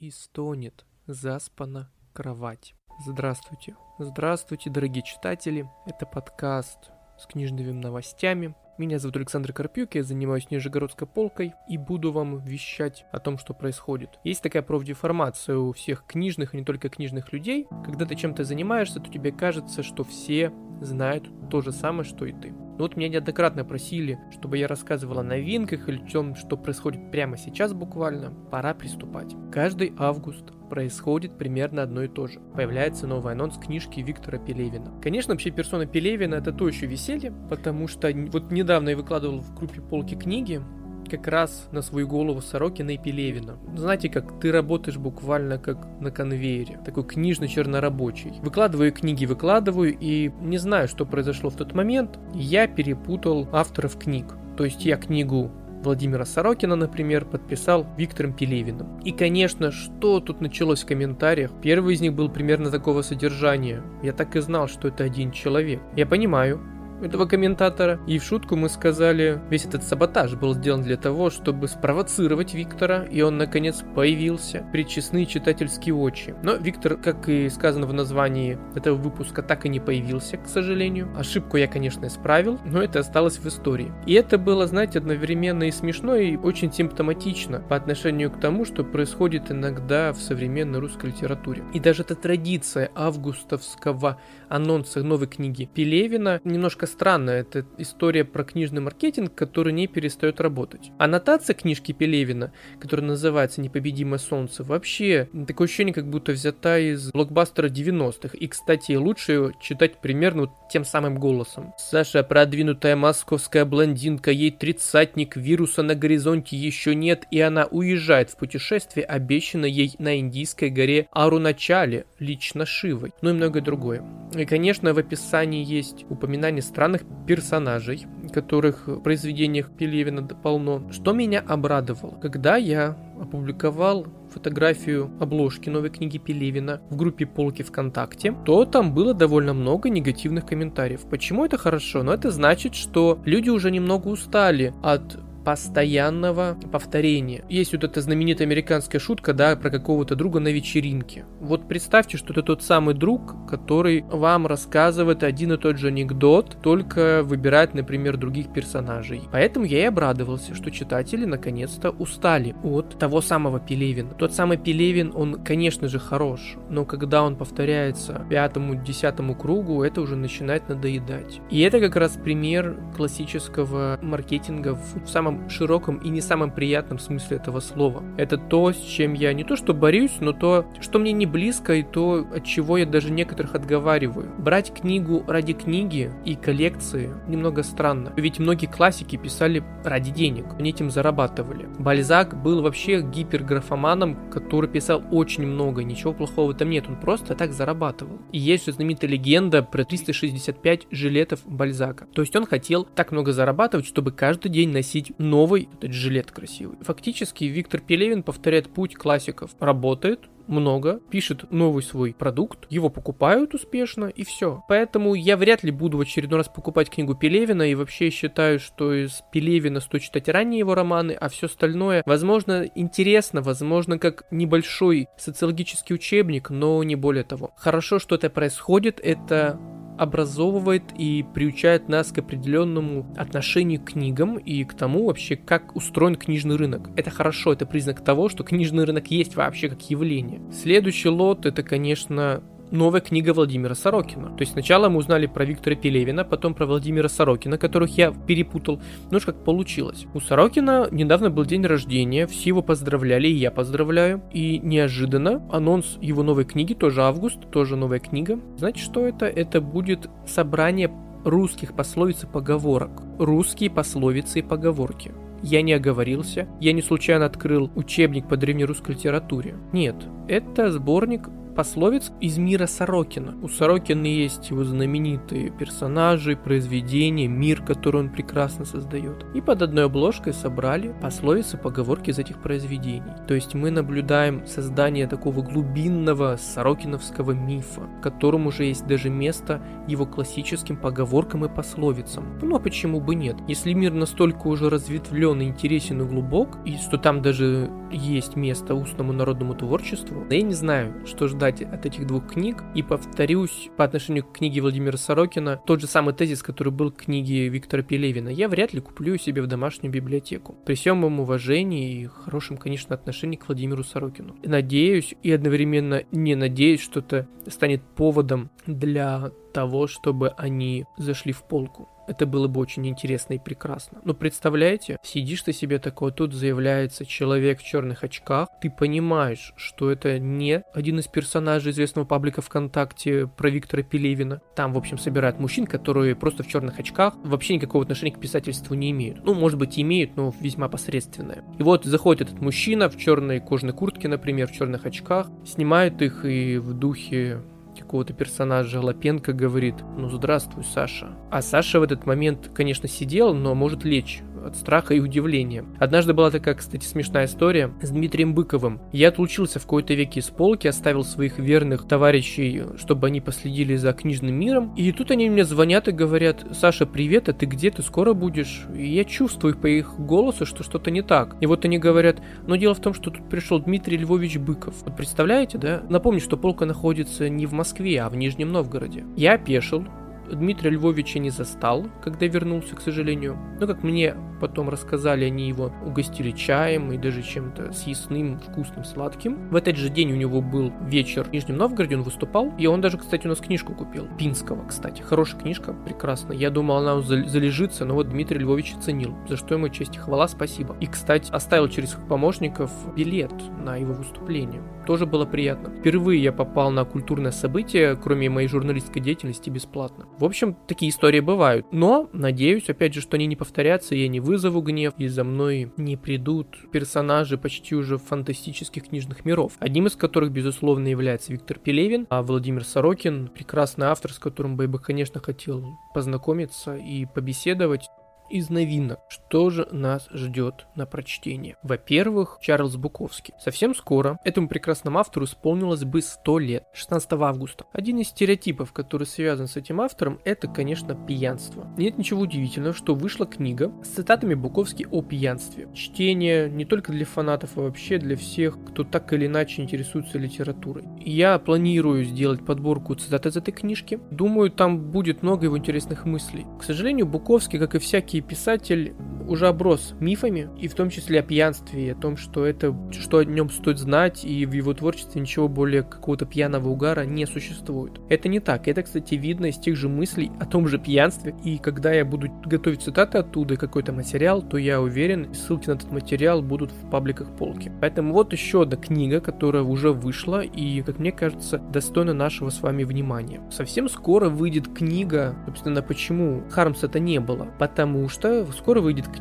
и стонет заспана кровать. Здравствуйте. Здравствуйте, дорогие читатели. Это подкаст с книжными новостями. Меня зовут Александр Карпюк, я занимаюсь Нижегородской полкой и буду вам вещать о том, что происходит. Есть такая профдеформация у всех книжных и не только книжных людей. Когда ты чем-то занимаешься, то тебе кажется, что все знают то же самое, что и ты. Но вот меня неоднократно просили, чтобы я рассказывал о новинках или том, что происходит прямо сейчас буквально. Пора приступать. Каждый август происходит примерно одно и то же. Появляется новый анонс книжки Виктора Пелевина. Конечно, вообще персона Пелевина это то еще веселье, потому что вот недавно я выкладывал в группе полки книги, как раз на свою голову Сорокина и Пелевина. Знаете, как ты работаешь буквально как на конвейере, такой книжно-чернорабочий. Выкладываю книги, выкладываю, и не знаю, что произошло в тот момент, я перепутал авторов книг. То есть я книгу Владимира Сорокина, например, подписал Виктором Пелевиным. И, конечно, что тут началось в комментариях? Первый из них был примерно такого содержания. Я так и знал, что это один человек. Я понимаю, этого комментатора. И в шутку мы сказали, весь этот саботаж был сделан для того, чтобы спровоцировать Виктора, и он наконец появился пред честные читательские очи. Но Виктор, как и сказано в названии этого выпуска, так и не появился, к сожалению. Ошибку я, конечно, исправил, но это осталось в истории. И это было, знаете, одновременно и смешно, и очень симптоматично по отношению к тому, что происходит иногда в современной русской литературе. И даже эта традиция августовского анонса новой книги Пелевина немножко странно. Это история про книжный маркетинг, который не перестает работать. Аннотация книжки Пелевина, которая называется «Непобедимое солнце», вообще такое ощущение, как будто взята из блокбастера 90-х. И, кстати, лучше читать примерно вот тем самым голосом. Саша, продвинутая московская блондинка, ей тридцатник, вируса на горизонте еще нет, и она уезжает в путешествие, обещанное ей на индийской горе Аруначале, лично Шивой, ну и многое другое. И, конечно, в описании есть упоминание странных персонажей, которых в произведениях Пелевина полно. Что меня обрадовало, когда я опубликовал фотографию обложки новой книги Пелевина в группе полки ВКонтакте, то там было довольно много негативных комментариев. Почему это хорошо? Но это значит, что люди уже немного устали от постоянного повторения. Есть вот эта знаменитая американская шутка, да, про какого-то друга на вечеринке. Вот представьте, что это тот самый друг, который вам рассказывает один и тот же анекдот, только выбирает, например, других персонажей. Поэтому я и обрадовался, что читатели наконец-то устали от того самого Пелевина. Тот самый Пелевин, он, конечно же, хорош, но когда он повторяется пятому, десятому кругу, это уже начинает надоедать. И это как раз пример классического маркетинга в самом широком и не самом приятном смысле этого слова. Это то, с чем я не то что борюсь, но то, что мне не близко и то, от чего я даже некоторых отговариваю. Брать книгу ради книги и коллекции немного странно. Ведь многие классики писали ради денег, они этим зарабатывали. Бальзак был вообще гиперграфоманом, который писал очень много, ничего плохого там нет, он просто так зарабатывал. И есть знаменитая легенда про 365 жилетов Бальзака. То есть он хотел так много зарабатывать, чтобы каждый день носить новый этот жилет красивый. Фактически Виктор Пелевин повторяет путь классиков. Работает, много, пишет новый свой продукт, его покупают успешно и все. Поэтому я вряд ли буду в очередной раз покупать книгу Пелевина и вообще считаю, что из Пелевина стоит читать ранние его романы, а все остальное, возможно, интересно, возможно, как небольшой социологический учебник, но не более того. Хорошо, что это происходит, это образовывает и приучает нас к определенному отношению к книгам и к тому вообще, как устроен книжный рынок. Это хорошо, это признак того, что книжный рынок есть вообще как явление. Следующий лот это, конечно, новая книга Владимира Сорокина. То есть сначала мы узнали про Виктора Пелевина, потом про Владимира Сорокина, которых я перепутал. Ну что как получилось. У Сорокина недавно был день рождения, все его поздравляли, и я поздравляю. И неожиданно анонс его новой книги, тоже август, тоже новая книга. Знаете, что это? Это будет собрание русских пословиц и поговорок. Русские пословицы и поговорки. Я не оговорился, я не случайно открыл учебник по древнерусской литературе. Нет, это сборник пословиц из мира Сорокина. У Сорокина есть его знаменитые персонажи, произведения, мир, который он прекрасно создает. И под одной обложкой собрали пословицы, поговорки из этих произведений. То есть мы наблюдаем создание такого глубинного сорокиновского мифа, в котором уже есть даже место его классическим поговоркам и пословицам. Ну а почему бы нет? Если мир настолько уже разветвлен, интересен и глубок, и что там даже есть место устному народному творчеству, я не знаю, что ждать от этих двух книг. И повторюсь, по отношению к книге Владимира Сорокина, тот же самый тезис, который был в книге Виктора Пелевина, я вряд ли куплю себе в домашнюю библиотеку. При всем моем уважении и хорошем, конечно, отношении к Владимиру Сорокину. Надеюсь и одновременно не надеюсь, что это станет поводом для того, чтобы они зашли в полку. Это было бы очень интересно и прекрасно. Но представляете, сидишь ты себе такой, тут заявляется человек в черных очках, ты понимаешь, что это не один из персонажей известного паблика ВКонтакте про Виктора Пелевина. Там, в общем, собирают мужчин, которые просто в черных очках вообще никакого отношения к писательству не имеют. Ну, может быть, имеют, но весьма посредственное. И вот заходит этот мужчина в черной кожаной куртке, например, в черных очках, снимает их и в духе какого-то персонажа Лапенко говорит, ну здравствуй, Саша. А Саша в этот момент, конечно, сидел, но может лечь от страха и удивления. Однажды была такая, кстати, смешная история с Дмитрием Быковым. Я отлучился в какой-то веке из полки, оставил своих верных товарищей, чтобы они последили за книжным миром. И тут они мне звонят и говорят, Саша, привет, а ты где, ты скоро будешь? И я чувствую по их голосу, что что-то не так. И вот они говорят, но дело в том, что тут пришел Дмитрий Львович Быков. Вот представляете, да? Напомню, что полка находится не в Москве, а в Нижнем Новгороде. Я опешил, Дмитрия Львовича не застал, когда вернулся, к сожалению. Но, как мне потом рассказали, они его угостили чаем и даже чем-то съестным, вкусным, сладким. В этот же день у него был вечер в Нижнем Новгороде, он выступал. И он даже, кстати, у нас книжку купил. Пинского, кстати. Хорошая книжка, прекрасно. Я думал, она залежится, но вот Дмитрий Львович оценил. За что ему честь и хвала, спасибо. И, кстати, оставил через помощников билет на его выступление. Тоже было приятно. Впервые я попал на культурное событие, кроме моей журналистской деятельности, бесплатно. В общем, такие истории бывают. Но, надеюсь, опять же, что они не повторятся, я не вызову гнев, и за мной не придут персонажи почти уже фантастических книжных миров. Одним из которых, безусловно, является Виктор Пелевин, а Владимир Сорокин, прекрасный автор, с которым бы я бы, конечно, хотел познакомиться и побеседовать из новинок. Что же нас ждет на прочтение? Во-первых, Чарльз Буковский. Совсем скоро этому прекрасному автору исполнилось бы 100 лет, 16 августа. Один из стереотипов, который связан с этим автором, это, конечно, пьянство. Нет ничего удивительного, что вышла книга с цитатами Буковски о пьянстве. Чтение не только для фанатов, а вообще для всех, кто так или иначе интересуется литературой. Я планирую сделать подборку цитат из этой книжки. Думаю, там будет много его интересных мыслей. К сожалению, Буковский, как и всякие писатель уже оброс мифами, и в том числе о пьянстве, и о том, что это, что о нем стоит знать, и в его творчестве ничего более какого-то пьяного угара не существует. Это не так. Это, кстати, видно из тех же мыслей о том же пьянстве, и когда я буду готовить цитаты оттуда, какой-то материал, то я уверен, ссылки на этот материал будут в пабликах полки. Поэтому вот еще одна книга, которая уже вышла, и, как мне кажется, достойна нашего с вами внимания. Совсем скоро выйдет книга, собственно, почему Хармса-то не было. Потому что скоро выйдет книга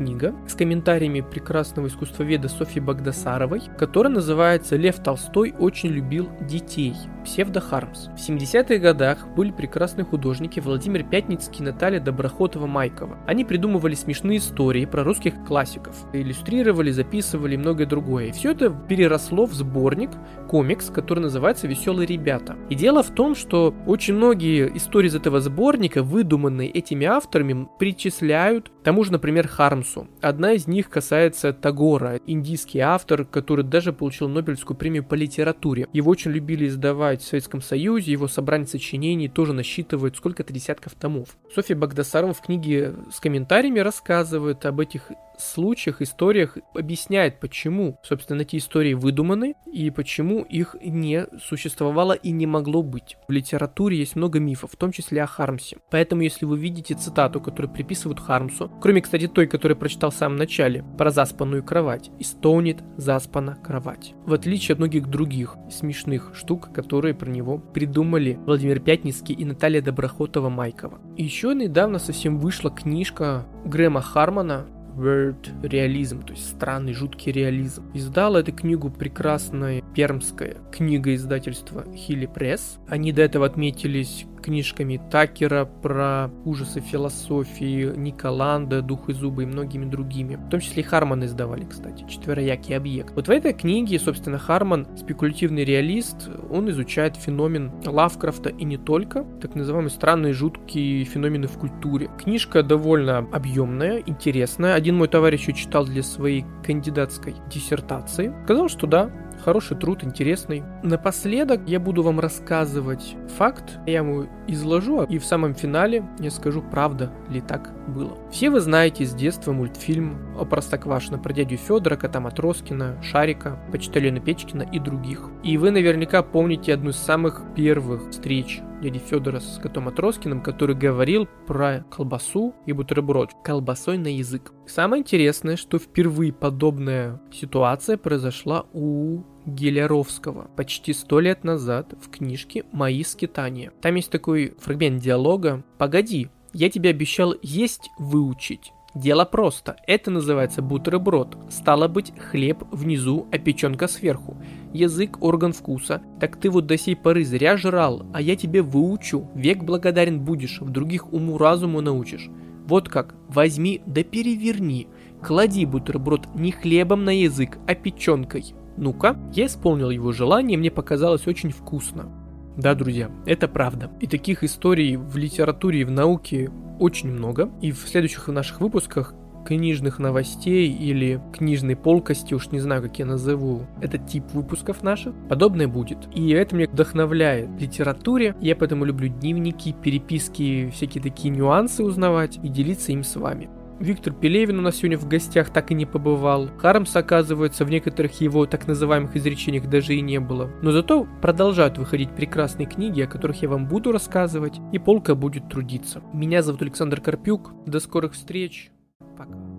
с комментариями прекрасного искусствоведа Софьи Багдасаровой, которая называется «Лев Толстой очень любил детей. Псевдо Хармс». В 70-х годах были прекрасные художники Владимир Пятницкий и Наталья Доброхотова-Майкова. Они придумывали смешные истории про русских классиков, иллюстрировали, записывали и многое другое. И все это переросло в сборник, комикс, который называется «Веселые ребята». И дело в том, что очень многие истории из этого сборника, выдуманные этими авторами, причисляют тому же, например, Хармсу. Одна из них касается Тагора, индийский автор, который даже получил Нобелевскую премию по литературе. Его очень любили издавать в Советском Союзе, его собрание сочинений тоже насчитывает сколько-то десятков томов. Софья Багдасарова в книге с комментариями рассказывает об этих случаях, историях объясняет, почему, собственно, эти истории выдуманы и почему их не существовало и не могло быть. В литературе есть много мифов, в том числе о Хармсе. Поэтому, если вы видите цитату, которую приписывают Хармсу, кроме, кстати, той, которую прочитал в самом начале, про заспанную кровать, истонет заспана кровать. В отличие от многих других смешных штук, которые про него придумали Владимир Пятницкий и Наталья Доброхотова-Майкова. И еще недавно совсем вышла книжка Грэма Хармона weird реализм, то есть странный, жуткий реализм. Издала эту книгу прекрасная пермская книга издательства Хилли Пресс. Они до этого отметились книжками Такера про ужасы философии, Николанда, Дух и зубы и многими другими. В том числе и Харман издавали, кстати, четвероякий объект. Вот в этой книге, собственно, Харман, спекулятивный реалист, он изучает феномен Лавкрафта и не только, так называемые странные жуткие феномены в культуре. Книжка довольно объемная, интересная. Один мой товарищ ее читал для своей кандидатской диссертации. Сказал, что да, Хороший труд, интересный. Напоследок я буду вам рассказывать факт, я ему изложу, и в самом финале я скажу, правда ли так было. Все вы знаете с детства мультфильм о Простоквашино про дядю Федора, кота Матроскина, Шарика, Почтальона Печкина и других. И вы наверняка помните одну из самых первых встреч дяди Федора с котом Матроскиным, который говорил про колбасу и бутерброд колбасой на язык. Самое интересное, что впервые подобная ситуация произошла у Гелеровского почти сто лет назад в книжке «Мои скитания». Там есть такой фрагмент диалога «Погоди, я тебе обещал есть выучить». Дело просто. Это называется бутерброд. Стало быть, хлеб внизу, а печенка сверху. Язык – орган вкуса. Так ты вот до сей поры зря жрал, а я тебе выучу. Век благодарен будешь, в других уму-разуму научишь. Вот как. Возьми да переверни. Клади бутерброд не хлебом на язык, а печенкой. Ну-ка, я исполнил его желание, мне показалось очень вкусно. Да, друзья, это правда. И таких историй в литературе и в науке очень много. И в следующих наших выпусках книжных новостей или книжной полкости, уж не знаю, как я назову этот тип выпусков наших, подобное будет. И это меня вдохновляет в литературе. Я поэтому люблю дневники, переписки, всякие такие нюансы узнавать и делиться им с вами. Виктор Пелевин у нас сегодня в гостях так и не побывал. Хармс, оказывается, в некоторых его так называемых изречениях даже и не было. Но зато продолжают выходить прекрасные книги, о которых я вам буду рассказывать, и полка будет трудиться. Меня зовут Александр Карпюк. До скорых встреч. Пока.